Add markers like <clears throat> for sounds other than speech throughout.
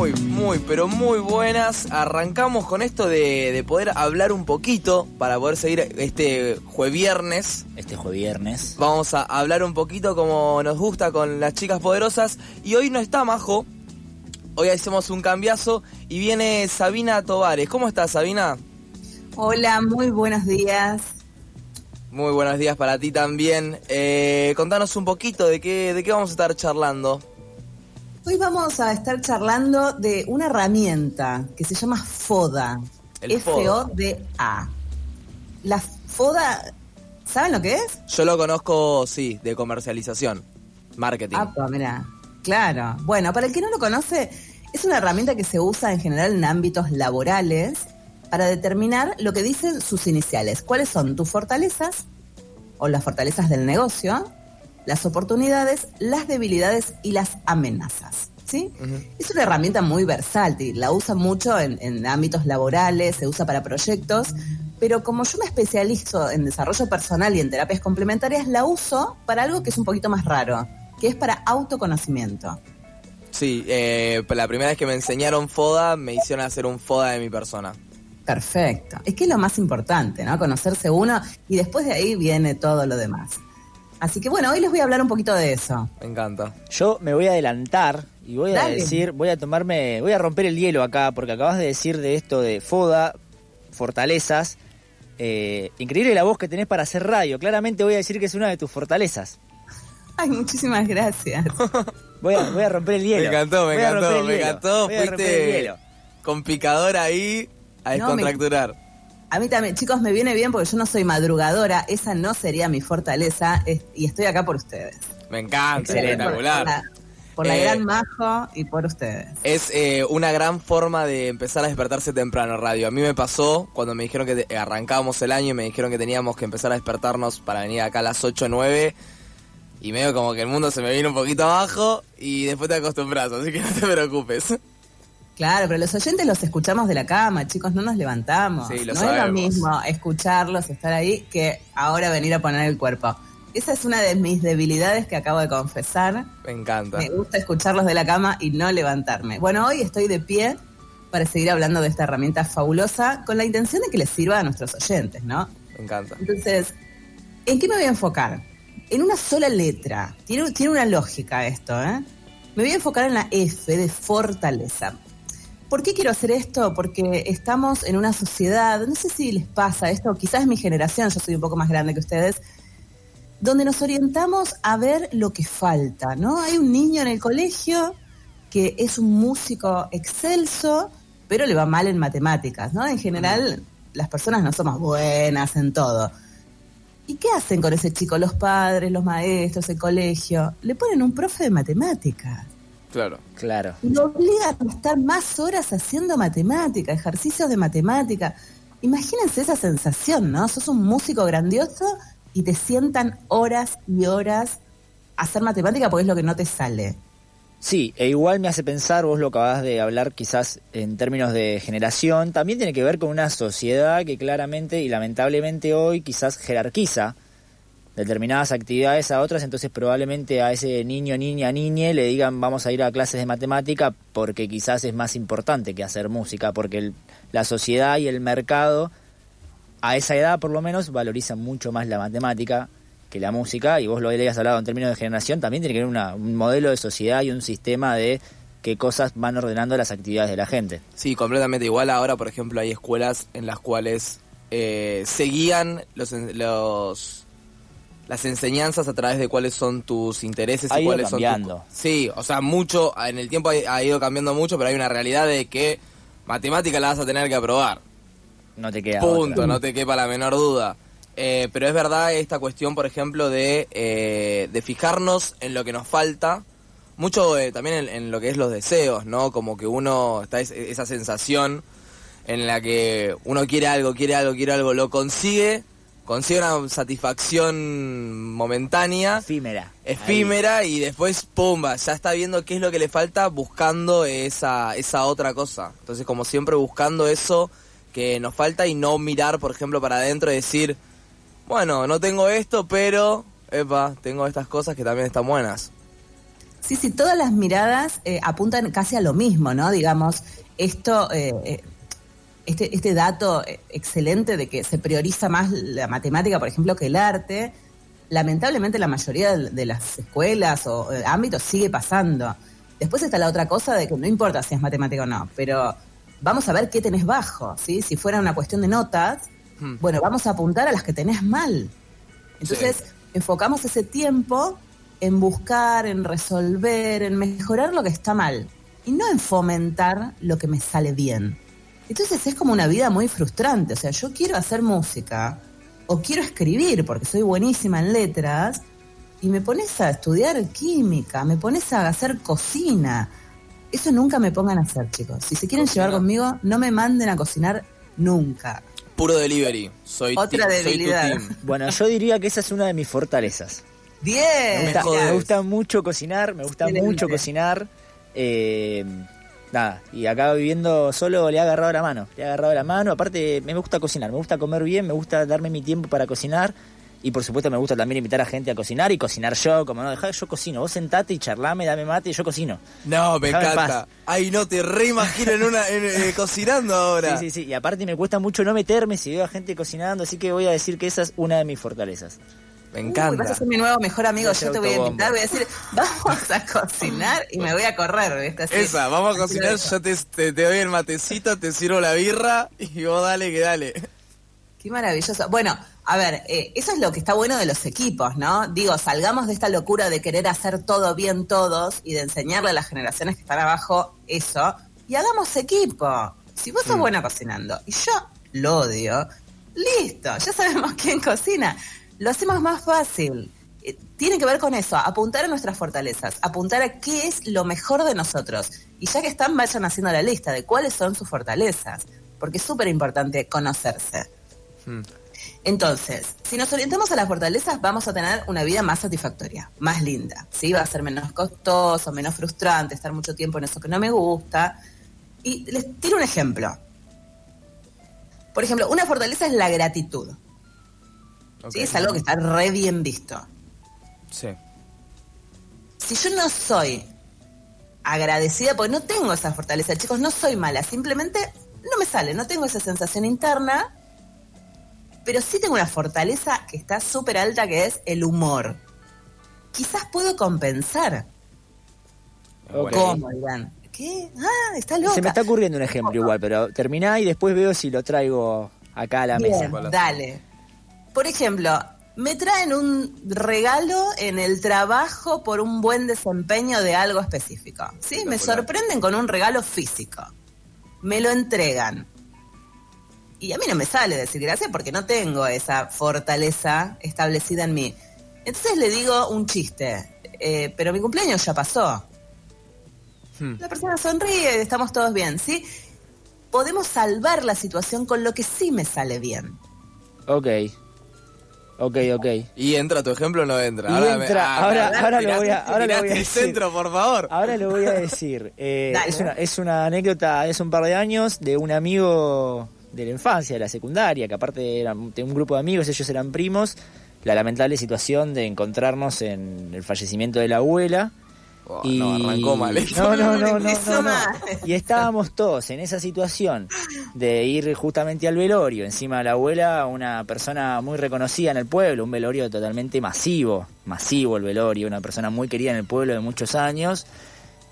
Muy, muy, pero muy buenas. Arrancamos con esto de, de poder hablar un poquito para poder seguir este jueviernes. Este jueviernes. Vamos a hablar un poquito como nos gusta con las chicas poderosas. Y hoy no está Majo. Hoy hacemos un cambiazo y viene Sabina Tovares. ¿Cómo estás, Sabina? Hola, muy buenos días. Muy buenos días para ti también. Eh, contanos un poquito de qué, de qué vamos a estar charlando. Hoy vamos a estar charlando de una herramienta que se llama FODA. El F-O-D-A. La FODA, ¿saben lo que es? Yo lo conozco, sí, de comercialización, marketing. Ah, pues mira, claro. Bueno, para el que no lo conoce, es una herramienta que se usa en general en ámbitos laborales para determinar lo que dicen sus iniciales. ¿Cuáles son tus fortalezas o las fortalezas del negocio? Las oportunidades, las debilidades y las amenazas. ¿sí? Es una herramienta muy versátil, la usa mucho en, en, ámbitos laborales, se usa para proyectos, pero como yo me especializo en desarrollo personal y en terapias complementarias, la uso para algo que es un poquito más raro, que es para autoconocimiento. Sí, eh, la primera vez que me enseñaron FODA, me hicieron hacer un FODA de mi persona. Perfecto. Es que es lo más importante, ¿no? Conocerse uno y después de ahí viene todo lo demás. Así que bueno, hoy les voy a hablar un poquito de eso. Me encanta. Yo me voy a adelantar y voy a decir, voy a tomarme, voy a romper el hielo acá, porque acabas de decir de esto de FODA, fortalezas. Eh, increíble la voz que tenés para hacer radio. Claramente voy a decir que es una de tus fortalezas. Ay, muchísimas gracias. <laughs> Voy a, voy a romper el hielo. Me encantó, me Voy encantó, me hielo. encantó. Fuiste hielo. con picador ahí a No, me- descontracturar. A mí también, chicos, me viene bien porque yo no soy madrugadora, esa no sería mi fortaleza es- y estoy acá por ustedes. Me encanta. Por espectacular. la, por la Eh, gran Majo y por ustedes. Es eh, una gran forma de empezar a despertarse temprano, radio. A mí me pasó cuando me dijeron que te- arrancábamos el año y me dijeron que teníamos que empezar a despertarnos para venir acá a las 8 o 9. Y medio como que el mundo se me vino un poquito abajo y después te acostumbras, así que <laughs> no te preocupes. Claro, pero los oyentes los escuchamos de la cama, chicos, no nos levantamos. Sí, lo no es lo mismo escucharlos, estar ahí, que ahora venir a poner el cuerpo. Esa es una de mis debilidades que acabo de confesar. Me encanta. Me gusta escucharlos de la cama y no levantarme. Bueno, hoy estoy de pie para seguir hablando de esta herramienta fabulosa con la intención de que les sirva a nuestros oyentes, ¿no? Me encanta. Entonces, ¿en qué me voy a enfocar? En una sola letra. Tiene, tiene una lógica esto, ¿eh? Me voy a enfocar en la F de fortaleza. ¿Por qué quiero hacer esto? Porque estamos en una sociedad, no sé si les pasa esto, quizás es mi generación, yo soy un poco más grande que ustedes, donde nos orientamos a ver lo que falta, ¿no? Hay un niño en el colegio que es un músico excelso, pero le va mal en matemáticas, ¿no? En general, las personas no somos buenas en todo. ¿Y qué hacen con ese chico los padres, los maestros, el colegio? Le ponen un profe de matemáticas. Claro. Claro. Lo obligan a estar más horas haciendo matemática, ejercicios de matemática. Imagínense esa sensación, ¿no? Sos un músico grandioso y te sientan horas y horas a hacer matemática porque es lo que no te sale. Sí, e igual me hace pensar, vos lo acabas de hablar quizás en términos de generación, también tiene que ver con una sociedad que claramente y lamentablemente hoy quizás jerarquiza determinadas actividades a otras, entonces probablemente a ese niño, niña, niñe le digan vamos a ir a clases de matemática porque quizás es más importante que hacer música, porque el- la sociedad y el mercado a esa edad por lo menos valoriza mucho más la matemática que la música, y vos lo habías hablado en términos de generación, también tiene que haber una- un modelo de sociedad y un sistema de qué cosas van ordenando las actividades de la gente. Sí, completamente. Igual ahora, por ejemplo, hay escuelas en las cuales eh, se guían los, los las enseñanzas a través de cuáles son tus intereses Ha y ido cuáles cambiando. son tus... Sí, o sea, mucho, en el tiempo ha, ha ido cambiando mucho, pero hay una realidad de que matemática la vas a tener que aprobar. No te queda Punto, otra. no te quepa la menor duda. Eh, pero es verdad esta cuestión, por ejemplo, de, eh, de fijarnos en lo que nos falta, mucho eh, también en, en lo que es los deseos, ¿no? Como que uno está es- esa sensación en la que uno quiere algo, quiere algo, quiere algo, lo consigue, consigue una satisfacción momentánea, Efímera. efímera y después, pumba, ya está viendo qué es lo que le falta buscando esa, esa otra cosa. Entonces, como siempre, buscando eso que nos falta y no mirar, por ejemplo, para adentro y decir, bueno, no tengo esto, pero, epa, tengo estas cosas que también están buenas. Sí, sí, todas las miradas eh, apuntan casi a lo mismo, ¿no? Digamos, esto, eh, eh, este, este dato eh, excelente de que se prioriza más la matemática, por ejemplo, que el arte, lamentablemente la mayoría de, las escuelas o eh, ámbitos sigue pasando. Después está la otra cosa de que no importa si es matemática o no, pero vamos a ver qué tenés bajo, ¿sí? Si fuera una cuestión de notas, Hmm. bueno, vamos a apuntar a las que tenés mal. Entonces, enfocamos ese tiempo en buscar, en resolver, en mejorar lo que está mal y no en fomentar lo que me sale bien. Entonces es como una vida muy frustrante. O sea, yo quiero hacer música o quiero escribir porque soy buenísima en letras y me pones a estudiar química, me pones a hacer cocina. Eso nunca me pongan a hacer, chicos. Si se quieren Cocina. llevar conmigo, no me manden a cocinar nunca. Puro delivery. Soy, Otra ti- soy tu debilidad. team. <laughs> Bueno, yo diría que esa es una de mis fortalezas. Me Bien. gusta, me gusta mucho cocinar, me gusta Excelente. mucho cocinar. eh, nada, y acá viviendo solo le he agarrado la mano. Le he agarrado la mano. Aparte, me gusta cocinar, me gusta comer bien, me gusta darme mi tiempo para cocinar. Y por supuesto, me gusta también invitar a gente a cocinar y cocinar yo. Como no, dejá, yo cocino. Vos sentate y charlame, dame mate y yo cocino. No, me encanta. Ay, no, te reimagino en una, en, eh, cocinando ahora. Sí, sí, sí. Y aparte, me cuesta mucho no meterme si veo a gente cocinando. Así que voy a decir que esa es una de mis fortalezas. Me Uy, encanta. vas a ser mi nuevo mejor amigo. Yo te voy a invitar, voy a decir, vamos a cocinar y me voy a correr. ¿viste? Así. Esa, vamos a cocinar, yo te, te, te doy el matecito, te sirvo la birra y vos dale que dale. Qué maravilloso. Bueno, a ver, eh, eso es lo que está bueno de los equipos, ¿no? Digo, salgamos de esta locura de querer hacer todo bien todos y de enseñarle a las generaciones que están abajo eso y hagamos equipo. Si vos sos Mm. buena cocinando y yo lo odio, listo, ya sabemos <laughs> quién cocina. Lo hacemos más fácil. Eh, Tiene que ver con eso, apuntar a nuestras fortalezas, apuntar a qué es lo mejor de nosotros. Y ya que están, vayan haciendo la lista de cuáles son sus fortalezas, porque es súper importante conocerse. Hmm. Entonces, si nos orientamos a las fortalezas, vamos a tener una vida más satisfactoria, más linda. ¿sí? Va a ser menos costoso, menos frustrante, estar mucho tiempo en eso que no me gusta. Y les tiro un ejemplo. Por ejemplo, una fortaleza es la gratitud. ¿Sí? Es algo que está re bien visto. Sí. Si yo no soy agradecida, porque no tengo esa fortaleza, chicos, no soy mala, simplemente no me sale, no tengo esa sensación interna, pero sí tengo una fortaleza que está súper alta, que es el humor. Quizás puedo compensar. Ok. ¿Cómo, dirán? ¿Qué? Ah, está loca. Se me está ocurriendo un ejemplo igual, pero terminá y después veo si lo traigo acá a la Bien, mesa. Dale. Por ejemplo, me traen un regalo en el trabajo por un buen desempeño de algo específico. ¿Sí? Me sorprenden con un regalo físico. Me lo entregan. Y a mí no me sale decir gracias porque no tengo esa fortaleza establecida en mí. Entonces le digo un chiste, eh, pero mi cumpleaños ya pasó. Hmm. La persona sonríe, estamos todos bien, ¿sí? Podemos salvar la situación con lo que sí me sale bien. Ok. Ok, ok. ¿Y entra tu ejemplo o no entra? Y me- entra, ah, ahora- pará, ahora lo voy a- ahora lo voy a decir. centro, por favor. Ahora lo voy a decir. <laughs> Eh, Dale. es, una, es una anécdota de hace un par de años de un amigo de la infancia, de la secundaria, que aparte era de un grupo de amigos, ellos eran primos. La lamentable situación de encontrarnos en el fallecimiento de la abuela. Oh, y... No, arrancó mal. No, no, no, no, no. Y estábamos todos en esa situación de ir justamente al velorio. Encima de la abuela, una persona muy reconocida en el pueblo, un velorio totalmente masivo, masivo el velorio, una persona muy querida en el pueblo de muchos años.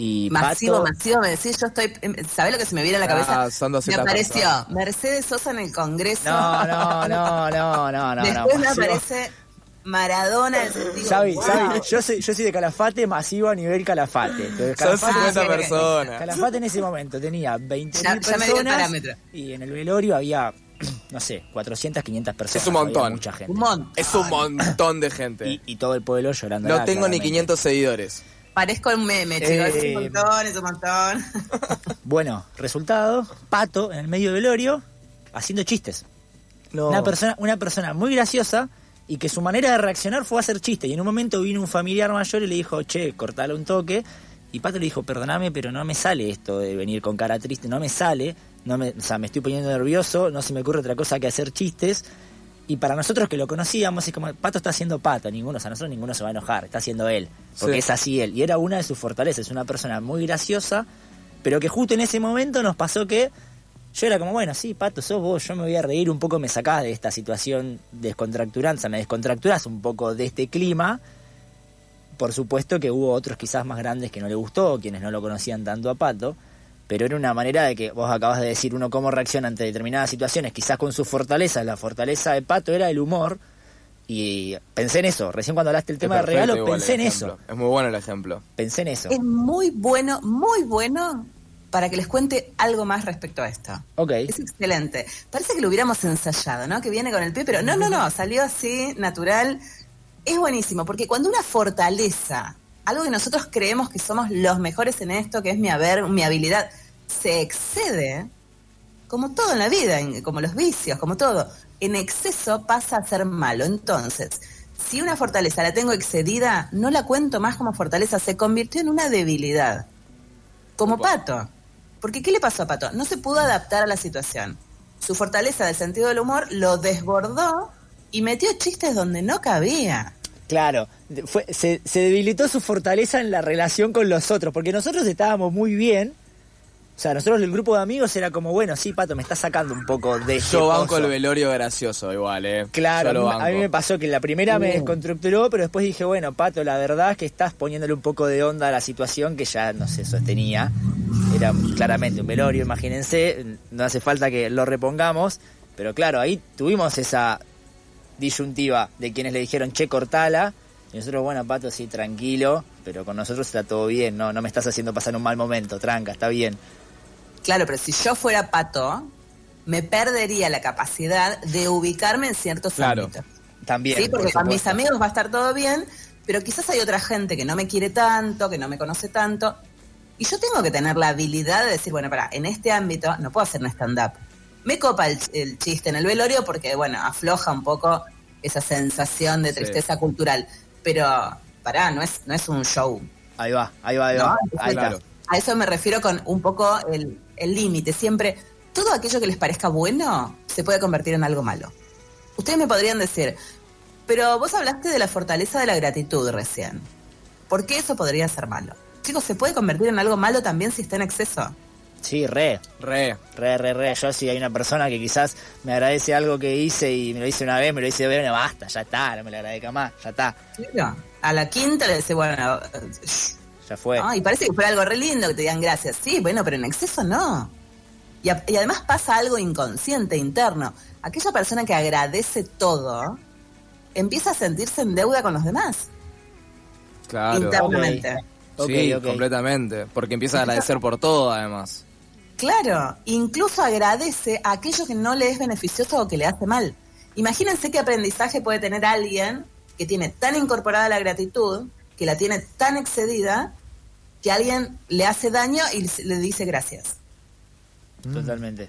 Y Masivo, Pato, masivo, me decís, yo estoy, em, ¿sabés lo que se me viene a la Ah, cabeza? son me 200 apareció. Mercedes Sosa en el Congreso. No, no, no, no, no, no. Después no, me aparece Maradona. <laughs> wow. Xavi, yo soy, yo soy de Calafate masivo a nivel Calafate. <laughs> Entonces, Son Calafate- 50 Ah, personas. Calafate en ese momento tenía 20.000 Ya- personas y en el velorio había, <clears throat> no sé, 400, 500 personas. Es un montón. Mucha gente. Un montón. Es un montón de gente. Y, y todo el pueblo llorando. no tengo ni 500 seguidores. Parezco un meme, chicos. Es Eh, un montón, es un montón. <laughs> Bueno, resultado, Pato en el medio del velorio haciendo chistes. No. Una persona, una persona muy graciosa y que su manera de reaccionar fue hacer chistes. Y en un momento vino un familiar mayor y le dijo, che, cortale un toque. Y Pato le dijo, perdóname, pero no me sale esto de venir con cara triste, no me sale. No me, o sea, me estoy poniendo nervioso, no se me ocurre otra cosa que hacer chistes. Y para nosotros que lo conocíamos, es como, Pato está haciendo Pato, ninguno, o sea, nosotros ninguno se va a enojar, está haciendo él. Porque Sí. es así él. Y era una de sus fortalezas, es una persona muy graciosa, pero que justo en ese momento nos pasó que yo era como, bueno, sí, Pato, sos vos, yo me voy a reír un poco, me sacás de esta situación descontracturanza, me descontracturás un poco de este clima. Por supuesto que hubo otros quizás más grandes que no le gustó, quienes no lo conocían tanto a Pato, pero era una manera de que vos acabas de decir uno cómo reacciona ante determinadas situaciones, quizás con sus fortalezas, la fortaleza de Pato era el humor, y pensé en eso, recién cuando hablaste del tema de perfecto regalo, pensé en ejemplo. eso, Es muy bueno el ejemplo. pensé en eso. Es muy bueno, muy bueno para que les cuente algo más respecto a esto. Ok, Es excelente. Parece que lo hubiéramos ensayado, ¿no? Que viene con el pie, pero no, no, no, salió así, natural. Es buenísimo, porque cuando una fortaleza, algo que nosotros creemos que somos los mejores en esto, que es mi haber, mi habilidad, se excede, como todo en la vida, como los vicios, como todo, en exceso pasa a ser malo. Entonces, si una fortaleza la tengo excedida, no la cuento más como fortaleza, se convirtió en una debilidad. Como Opa. Pato. Porque ¿qué le pasó a Pato? No se pudo adaptar a la situación. Su fortaleza del sentido del humor lo desbordó y metió chistes donde no cabía. Claro, se, se debilitó su fortaleza en la relación con los otros, porque nosotros estábamos muy bien. O sea, nosotros el grupo de amigos era como, bueno, sí, Pato, me está sacando un poco de Yo banco el velorio gracioso igual, eh. Claro, Yo lo a mí- a mí banco. me pasó que la primera me Bien. desconstructuró, pero después dije, bueno, Pato, la verdad es que estás poniéndole un poco de onda a la situación que ya no se sostenía. Era claramente un velorio, imagínense, no hace falta que lo repongamos, pero claro, ahí tuvimos esa disyuntiva de quienes le dijeron, che, cortala, y nosotros, bueno, Pato, sí, tranquilo, pero con nosotros está todo bien, no, no me estás haciendo pasar un mal momento, tranca, está bien. Claro, pero si yo fuera Pato, me perdería la capacidad de ubicarme en ciertos Claro. ámbitos. También. Sí, porque por con mis amigos va a estar todo bien, pero quizás hay otra gente que no me quiere tanto, que no me conoce tanto. Y yo tengo que tener la habilidad de decir, bueno, para, en este ámbito no puedo hacer un stand-up. Me copa el, el chiste en el velorio porque, bueno, afloja un poco esa sensación de Sí. tristeza cultural. Pero, pará, no es, no es un show. Ahí va, ahí va, ahí ¿no? va. Entonces, Ahí claro. A eso me refiero con un poco el el límite. Siempre, todo aquello que les parezca bueno se puede convertir en algo malo. Ustedes me podrían decir, pero vos hablaste de la fortaleza de la gratitud recién. ¿Por qué eso podría ser malo? Chicos, ¿se puede convertir en algo malo también si está en exceso? Sí, re. Re. Re, re, re. Yo si hay una persona que quizás me agradece algo que hice y me lo hice una vez, me lo hice dos veces, bueno, basta, ya está, no me lo agradezca más, ya está, Claro. A la quinta le dice, bueno, eh, ya fue. Ah, y parece que fuera algo re lindo que te digan gracias. Sí, bueno, pero en exceso no. Y, a- y además pasa algo inconsciente, interno. Aquella persona que agradece todo empieza a sentirse en deuda con los demás. Claro. internamente. Ok, sí, ok. completamente. Porque empieza a agradecer por todo, además. Claro, incluso agradece a aquello que no le es beneficioso o que le hace mal. Imagínense qué aprendizaje puede tener alguien que tiene tan incorporada la gratitud, que la tiene tan excedida, que alguien le hace daño y le dice gracias. Totalmente.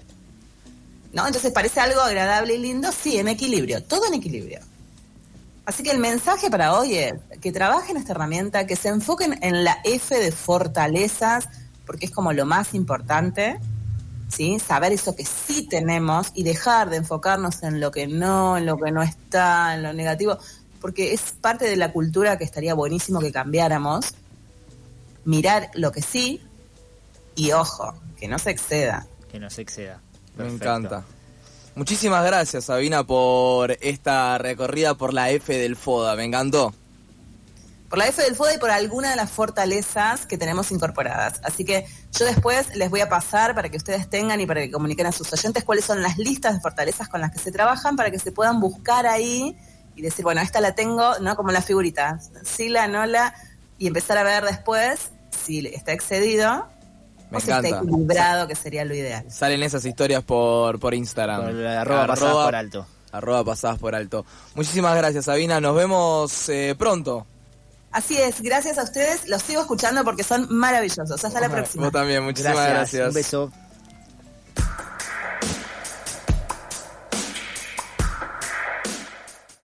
¿no? Entonces parece algo agradable y lindo, sí, en equilibrio, todo en equilibrio. Así que el mensaje para hoy es que trabajen esta herramienta, que se enfoquen en la F de fortalezas, porque es como lo más importante, ¿sí? Saber eso que sí tenemos y dejar de enfocarnos en lo que no, en lo que no está, en lo negativo, porque es parte de la cultura que estaría buenísimo que cambiáramos. Mirar lo que sí y ojo, que no se exceda. Que no se exceda. Me encanta. Muchísimas gracias, Sabina, por esta recorrida por la F del FODA. Me encantó. por la F del FODA y por alguna de las fortalezas que tenemos incorporadas. Así que yo después les voy a pasar para que ustedes tengan y para que comuniquen a sus oyentes cuáles son las listas de fortalezas con las que se trabajan para que se puedan buscar ahí y decir, bueno, esta la tengo, ¿no? Como la figurita, sí la, no la, y empezar a ver después si está excedido Me o si está equilibrado, que sería lo ideal. Salen esas historias por, por Instagram. Por arroba pasadas por alto. Arroba pasadas por alto. Muchísimas gracias, Sabina. Nos vemos eh, pronto. Así es, gracias a ustedes. Los sigo escuchando porque son maravillosos. Hasta la próxima. Vos también, muchísimas gracias. Un beso.